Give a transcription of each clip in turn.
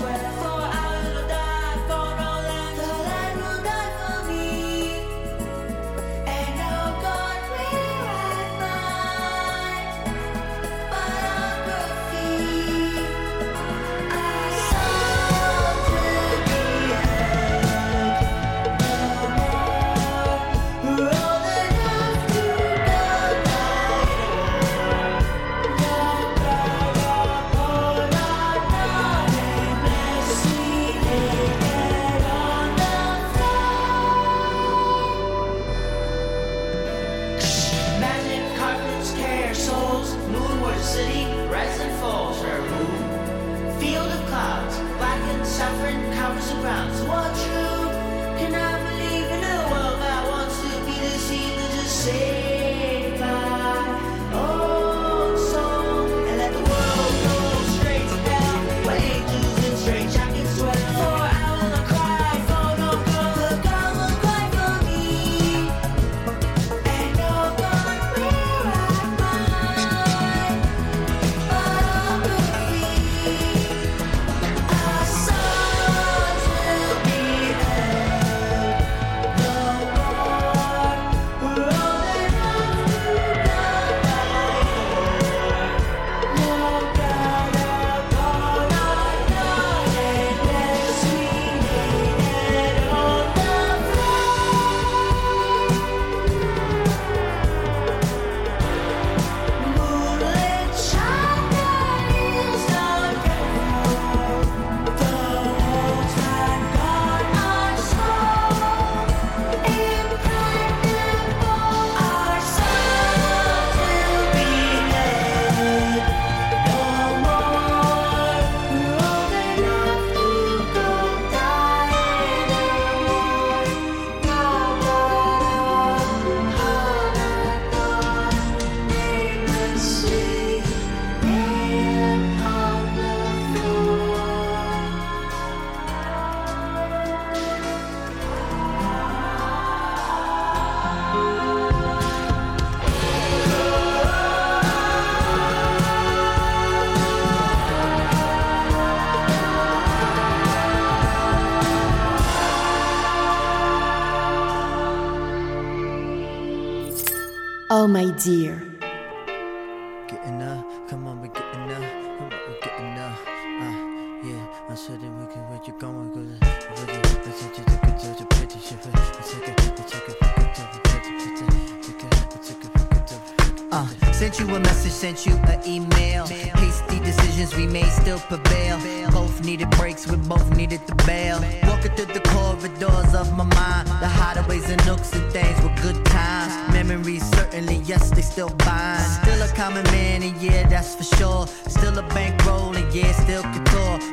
sweat.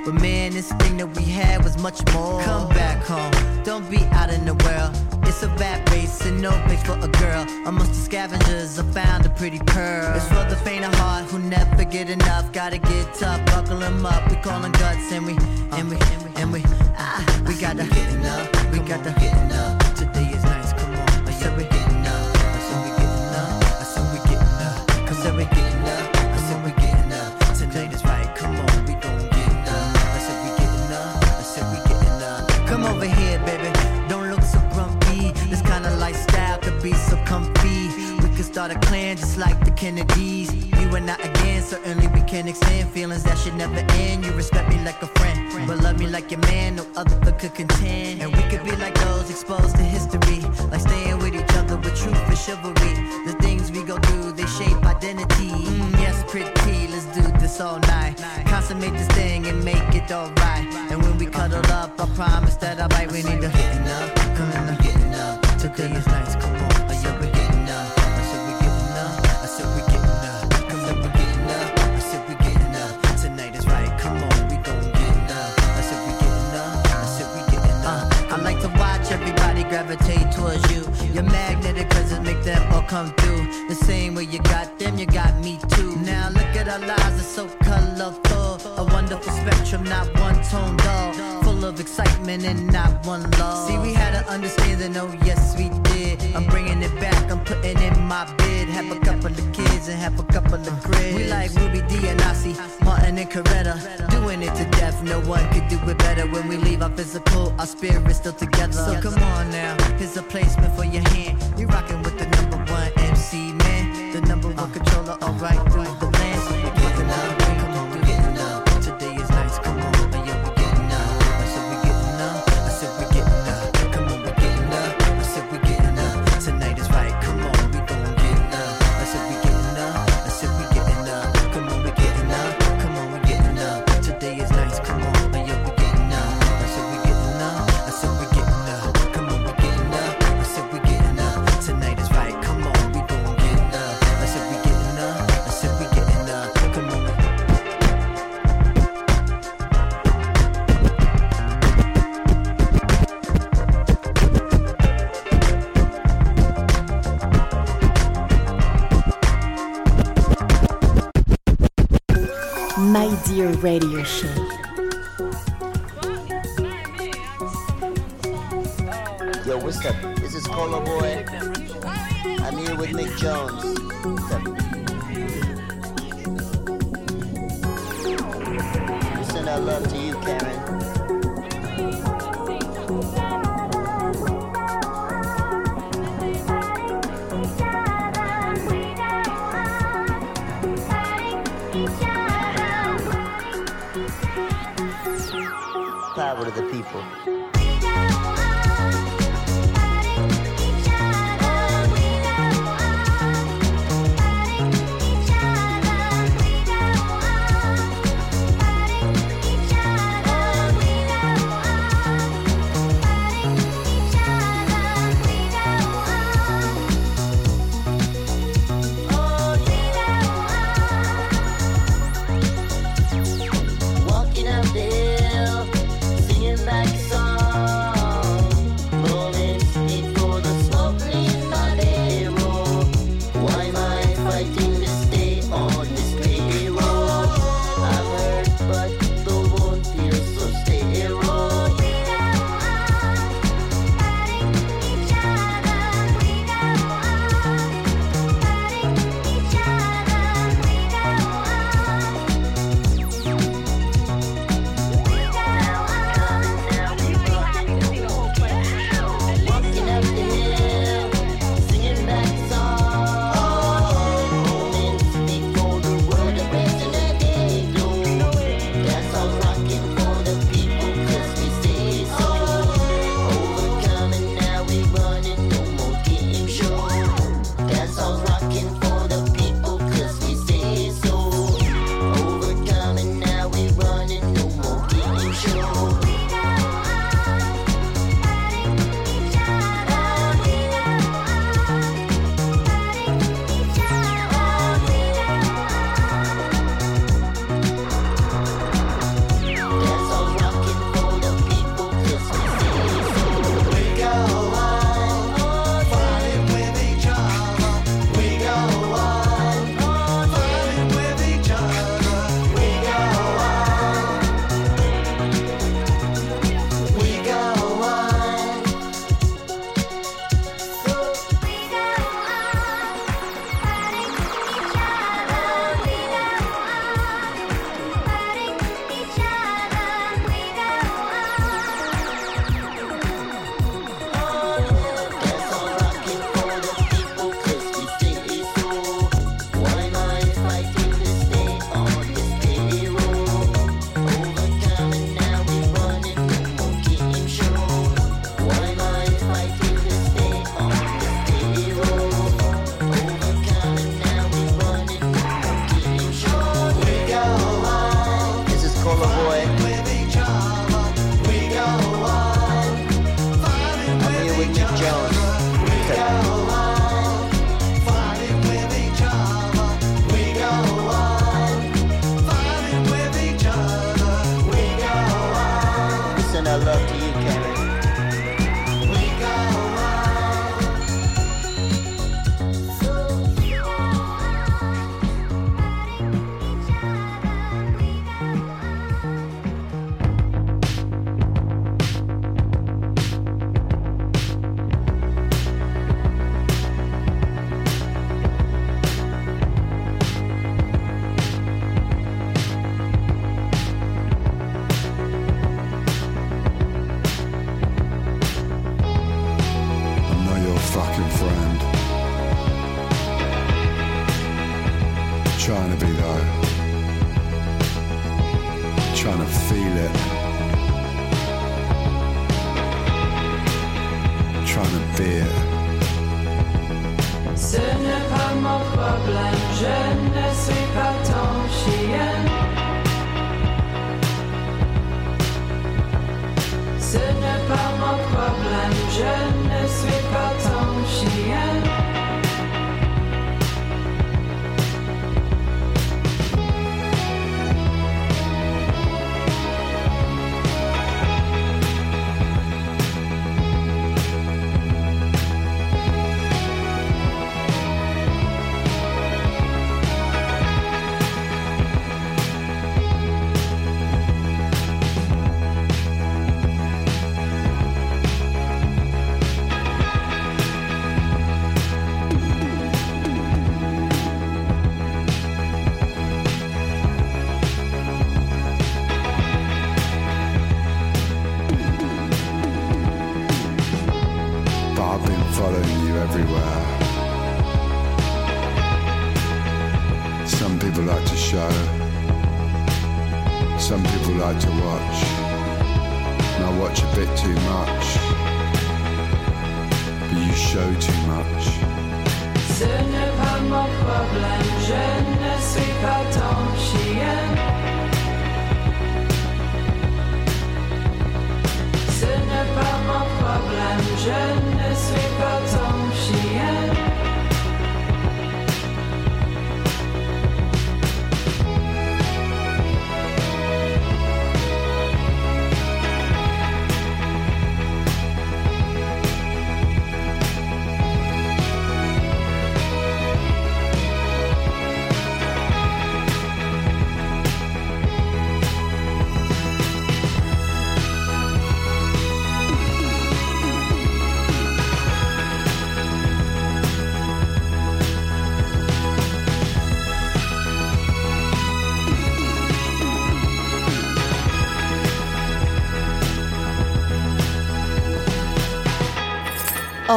But man, this thing that we had was much more. Come back home, don't be out in the world. It's a bad race and no place for a girl. Amongst the scavengers, I found a pretty pearl. It's for the faint of heart who never get enough. Gotta get tough, buckle them up. We call them guts and we, and we, and we, and we, ah, we gotta get enough. We gotta get enough. just like the Kennedys. You and I again, certainly we can extend feelings that should never end. You respect me like a friend, but love me like your man, no other could contend. And we could be like those exposed to history, like staying with each other with truth and chivalry. The things we go through, they shape identity. Mm, yes, pretty, let's do this all night. Consummate this thing and make it alright. And when we cuddle up, I promise that I'll bite. We need to getting up, to up, getting up. Today is nice, Your magnetic presence make them all come through. The same way you got them, you got me too. Now look at our lives, they're so colorful. A wonderful spectrum, not one tone dull Full of excitement and not one love. See, we had an understanding, oh yes, we did. I'm bringing it back, I'm putting in my bid. Have a couple of kids and have a couple of grids. We like Ruby Dee and Ossie, Martin and Coretta. Doing it to death, no one could do it better. When we leave our physical, our spirit's still together. So come on now, here's a placement for your hand. You rocking with the number one MC man, the number one controller, alright Dear Radio Show.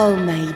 Oh my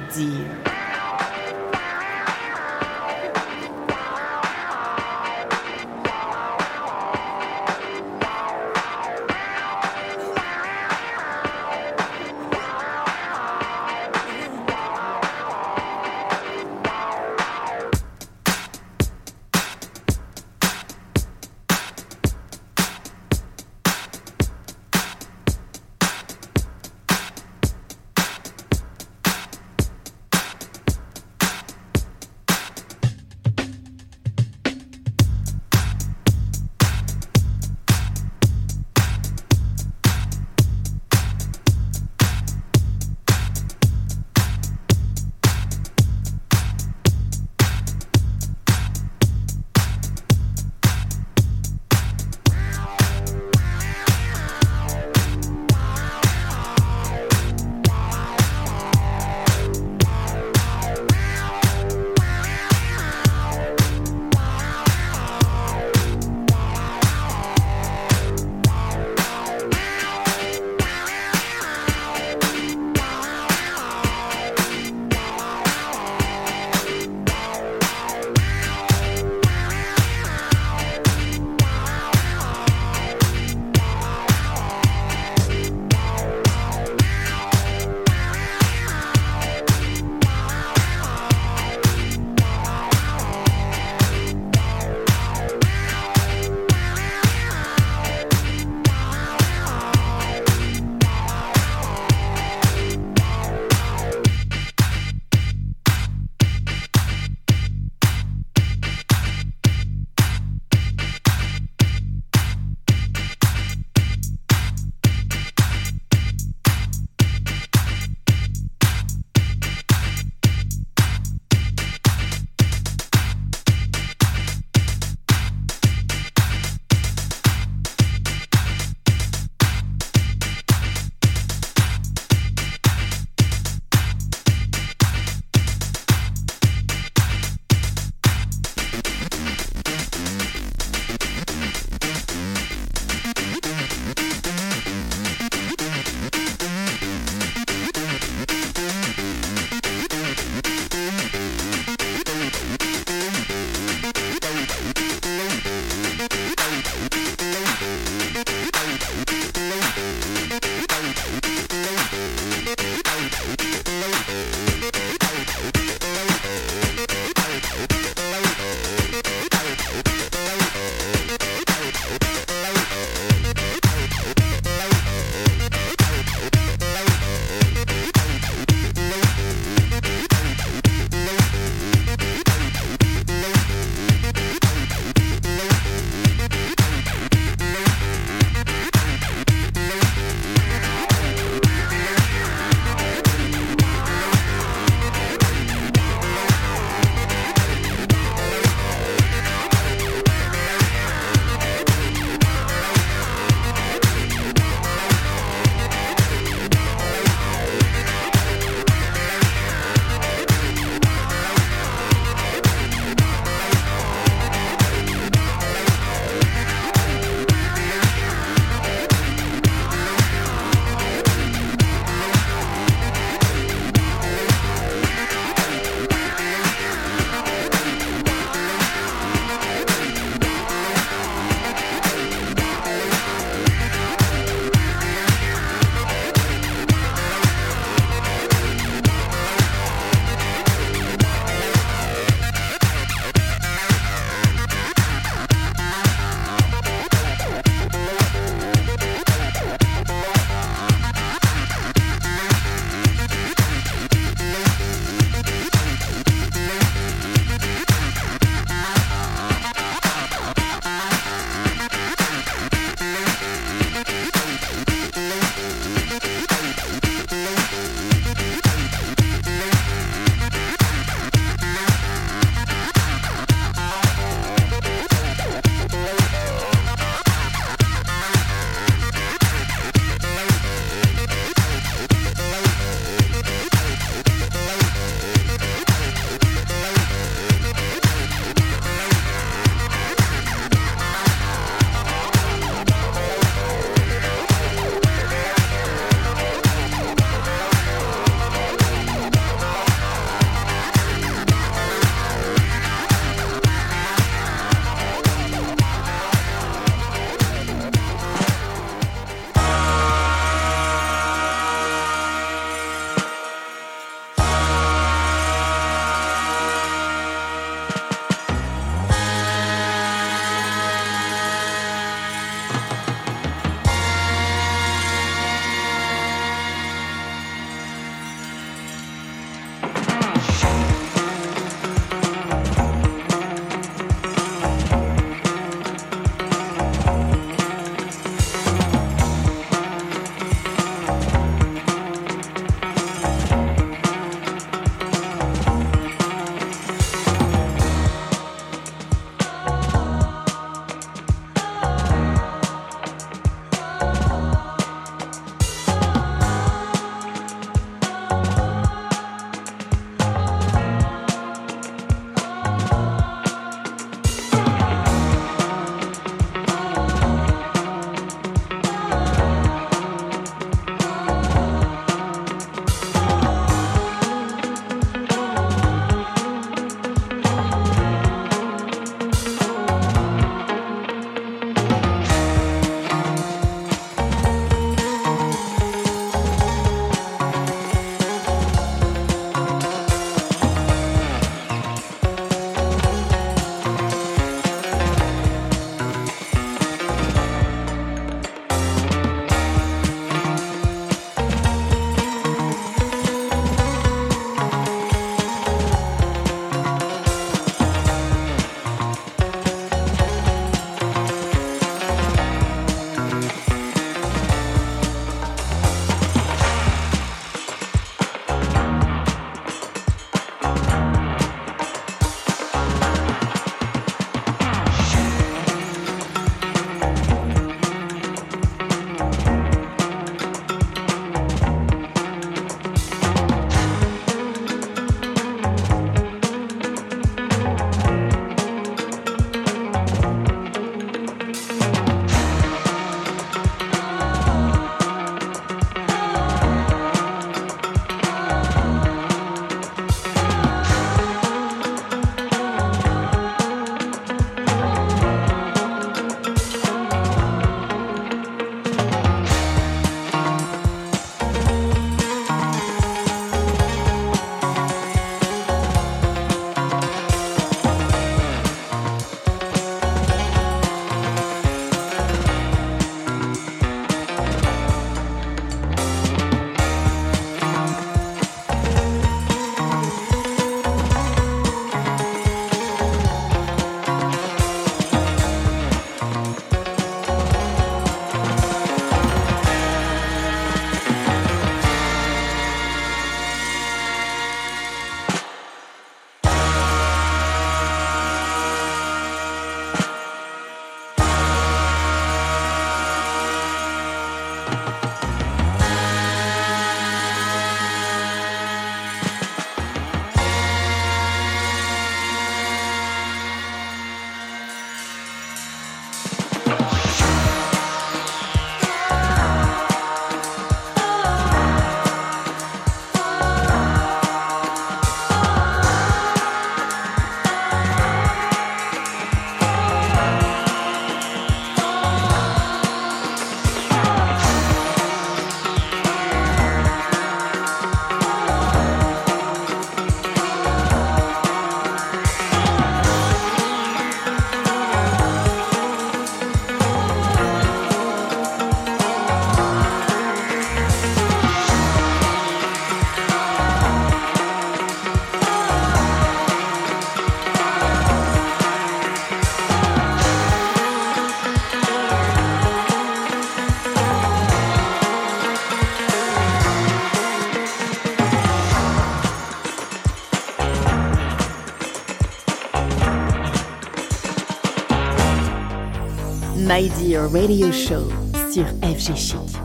Dear Radio Show sur FG Chic.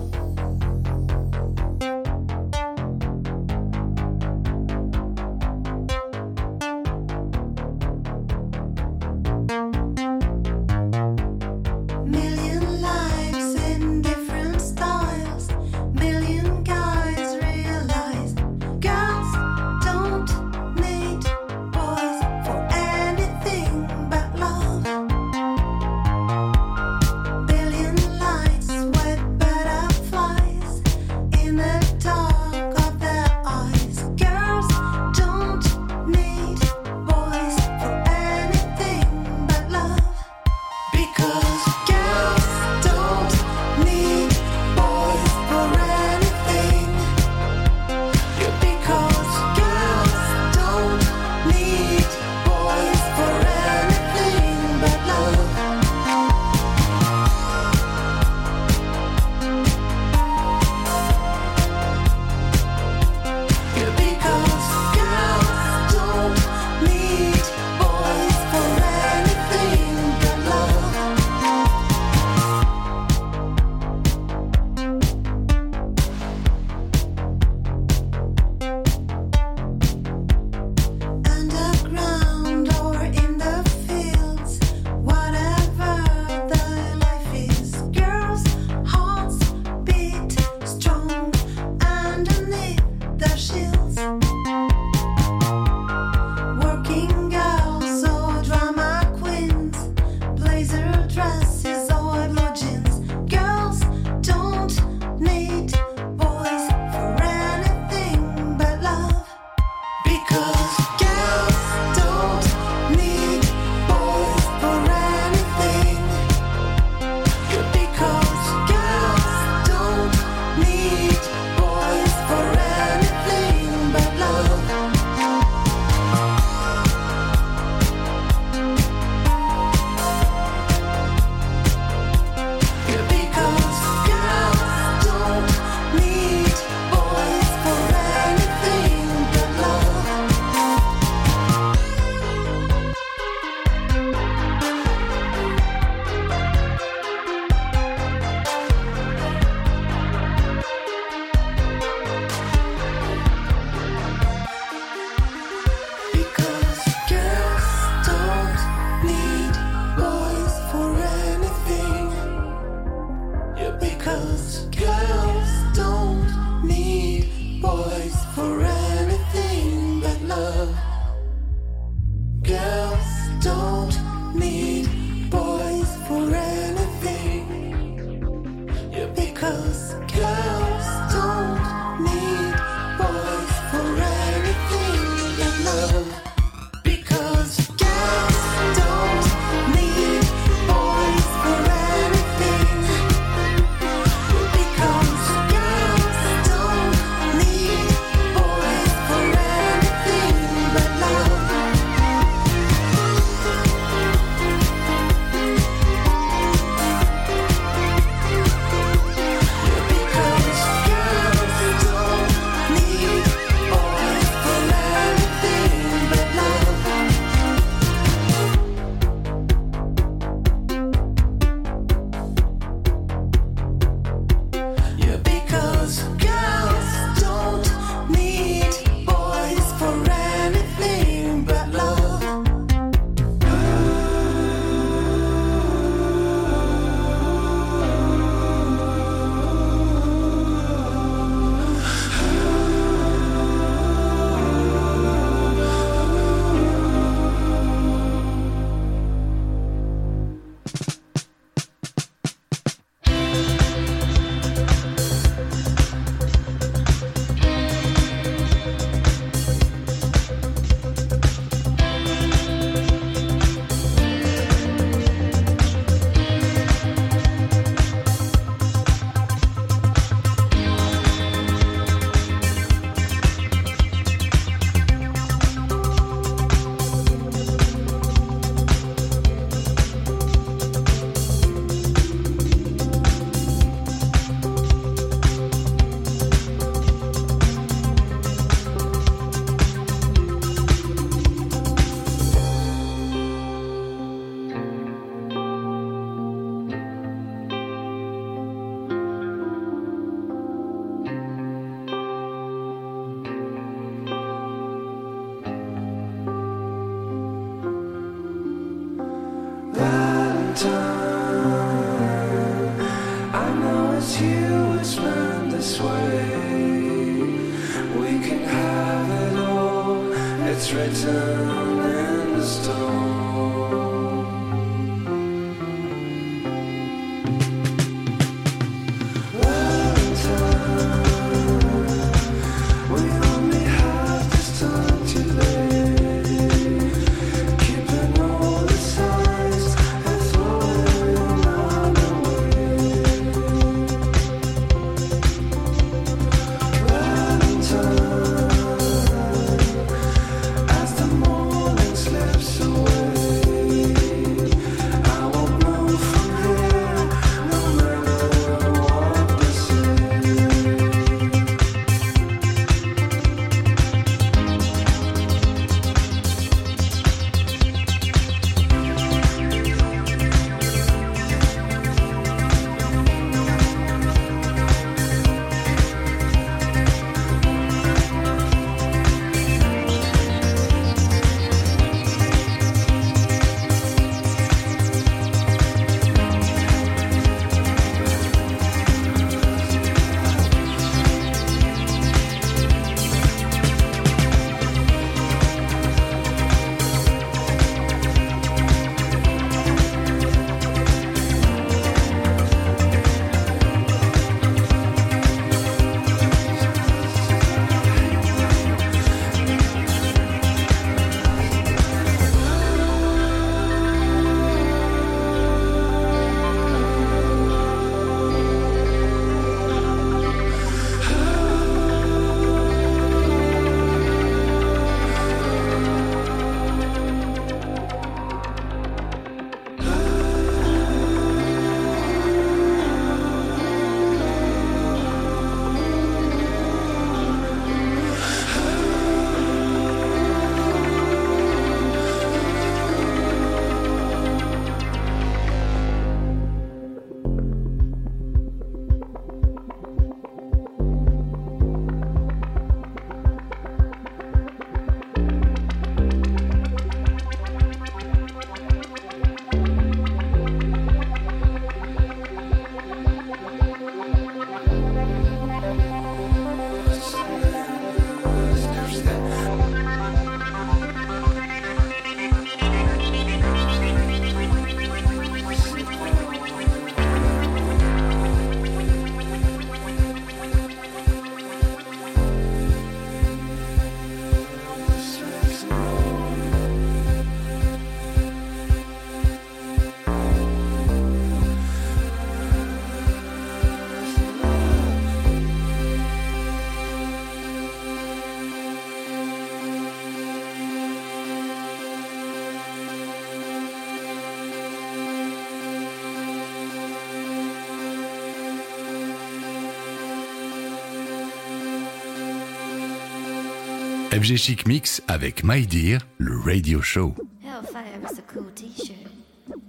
FG Chic Mix avec My Dear, le radio show. Hellfire is a cool t-shirt.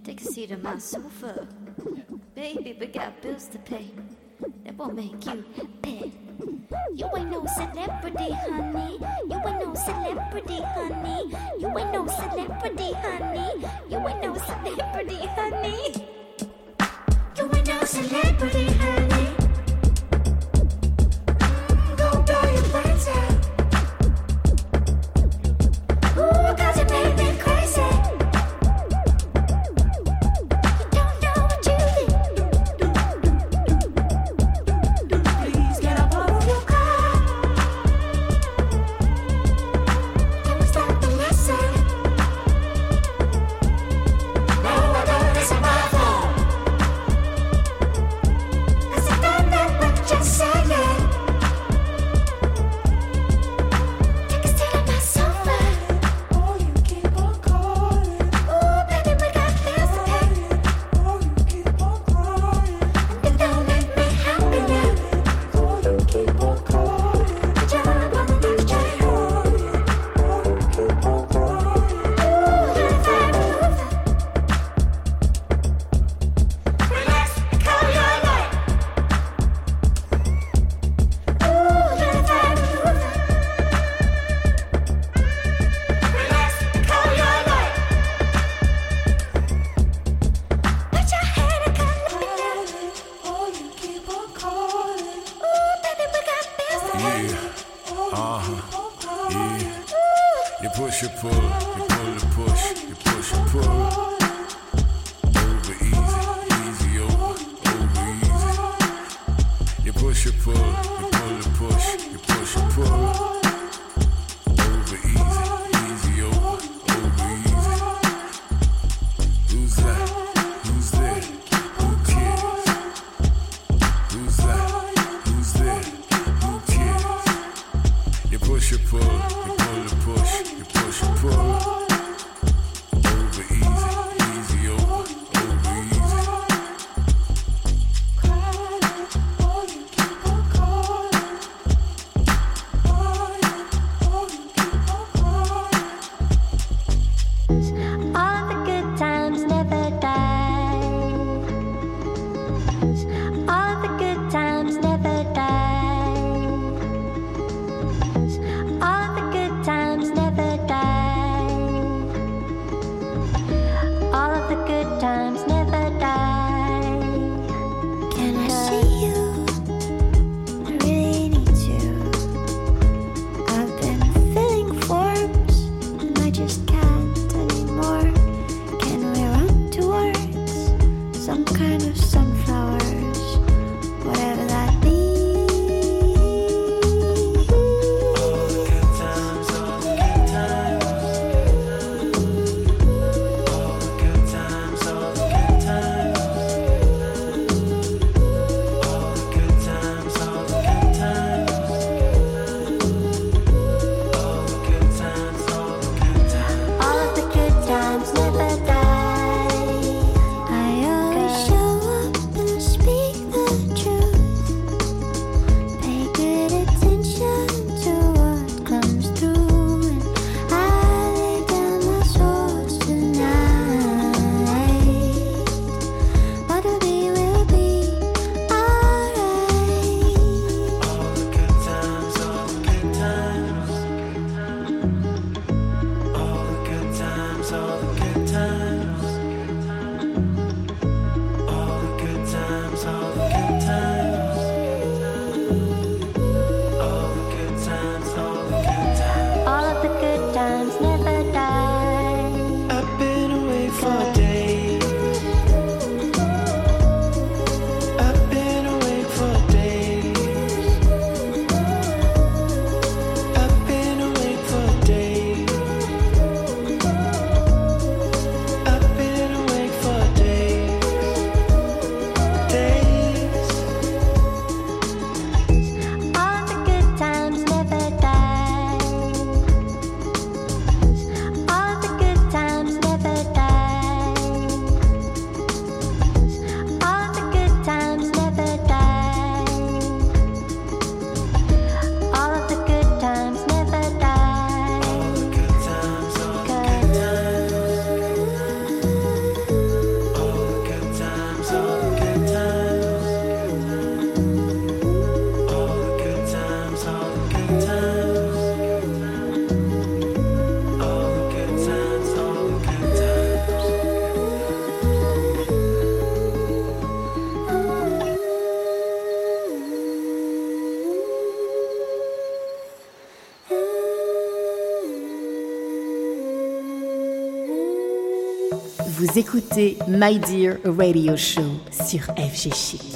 Take a seat on my sofa. Baby, we got bills to pay. That won't make you pay. You ain't no celebrity, honey. You ain't no celebrity, honey. You ain't no celebrity, honey. You ain't no celebrity, honey. Écoutez My Dear Radio Show sur FG Chic.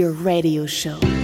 Dear Radio Show.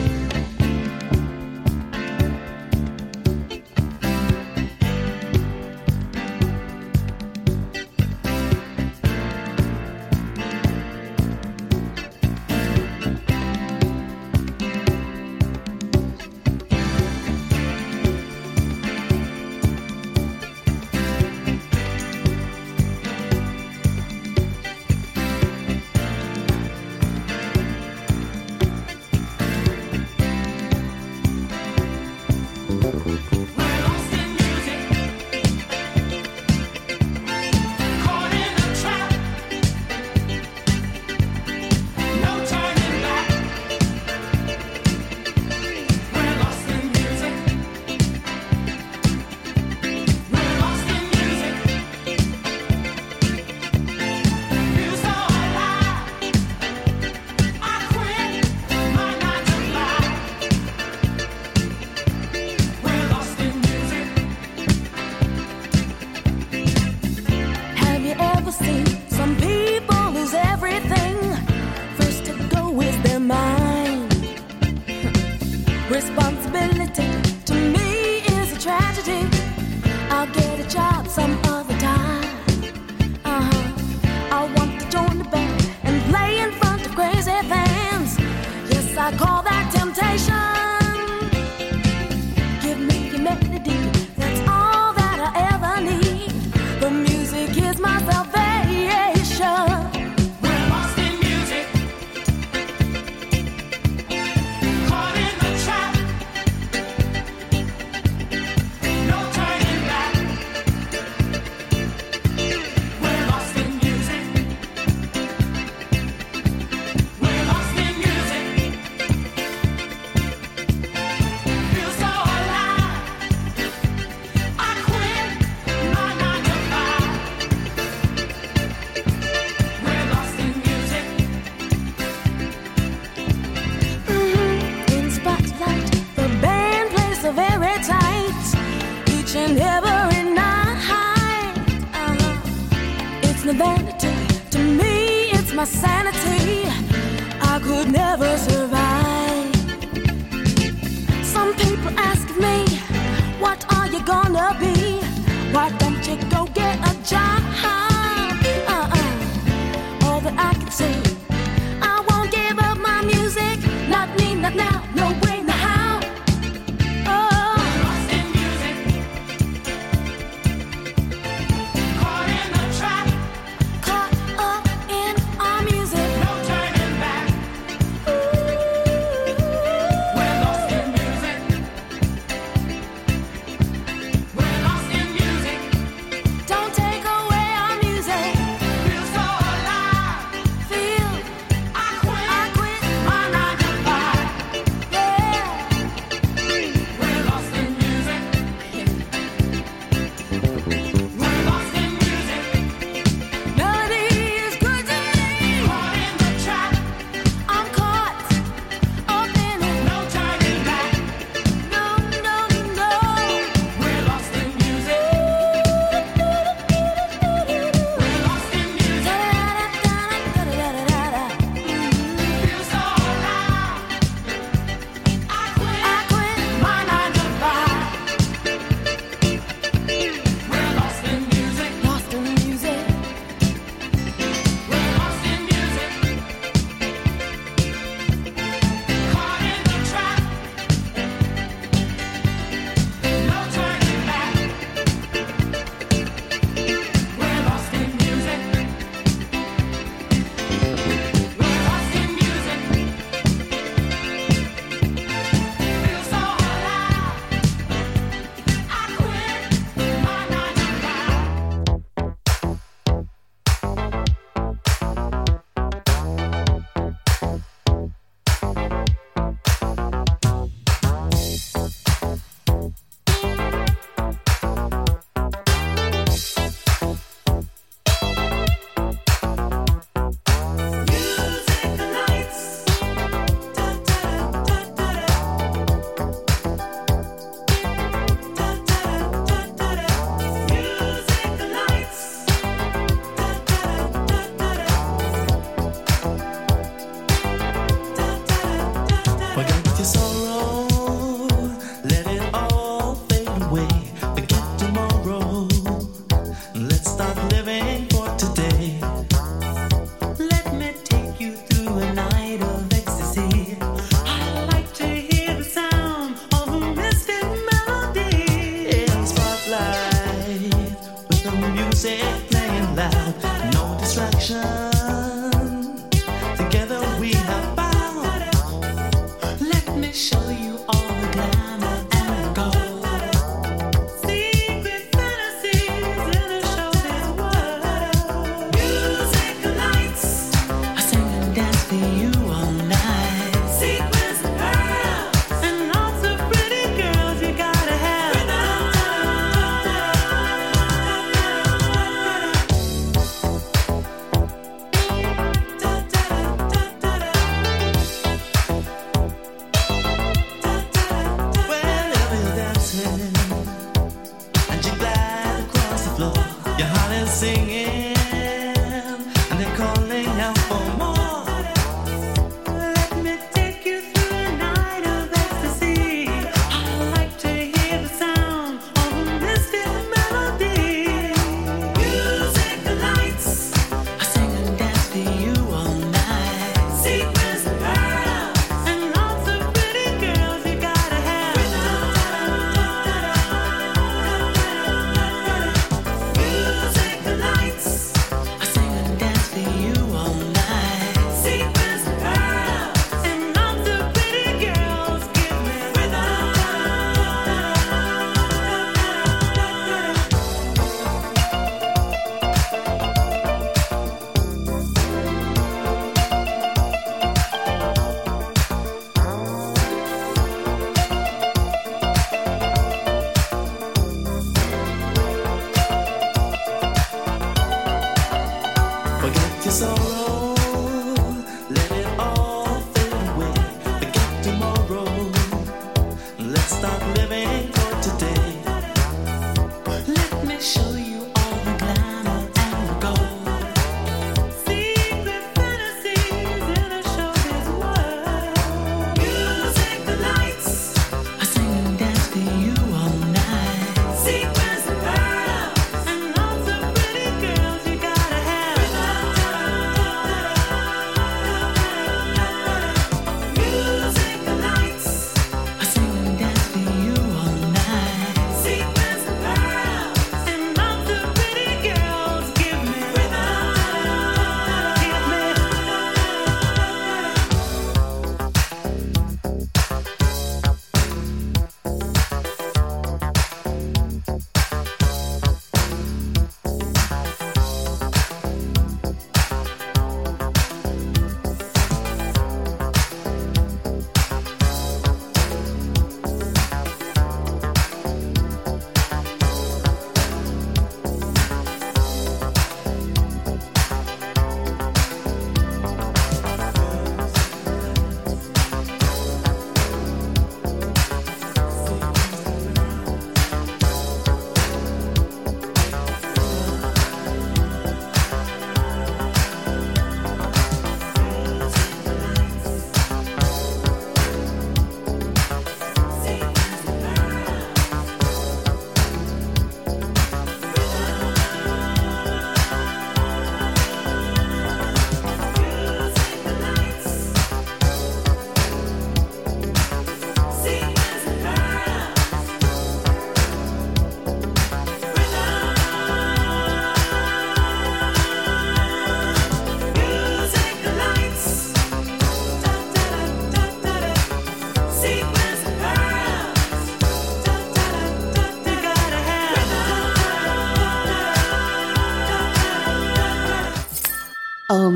But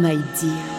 Oh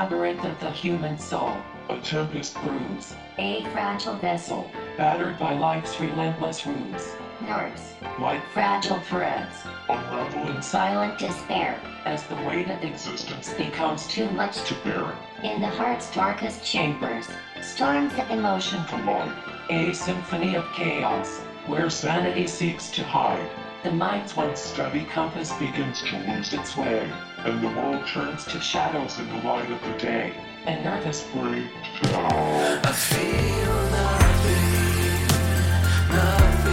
labyrinth of the human soul, a tempest brews. A fragile vessel, Battered by life's relentless ruse, nerves, like fragile threads, unravel in silent despair. as the weight of existence becomes too much to bear. In the heart's darkest chambers, storms of emotion Collide, a symphony of chaos, where sanity seeks to hide. The mind's once steady compass begins to lose its way, and the world turns to shadows in the light of the day. And is free. I feel nothing, nothing,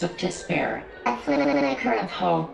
depths of despair, a flicker of hope Remains.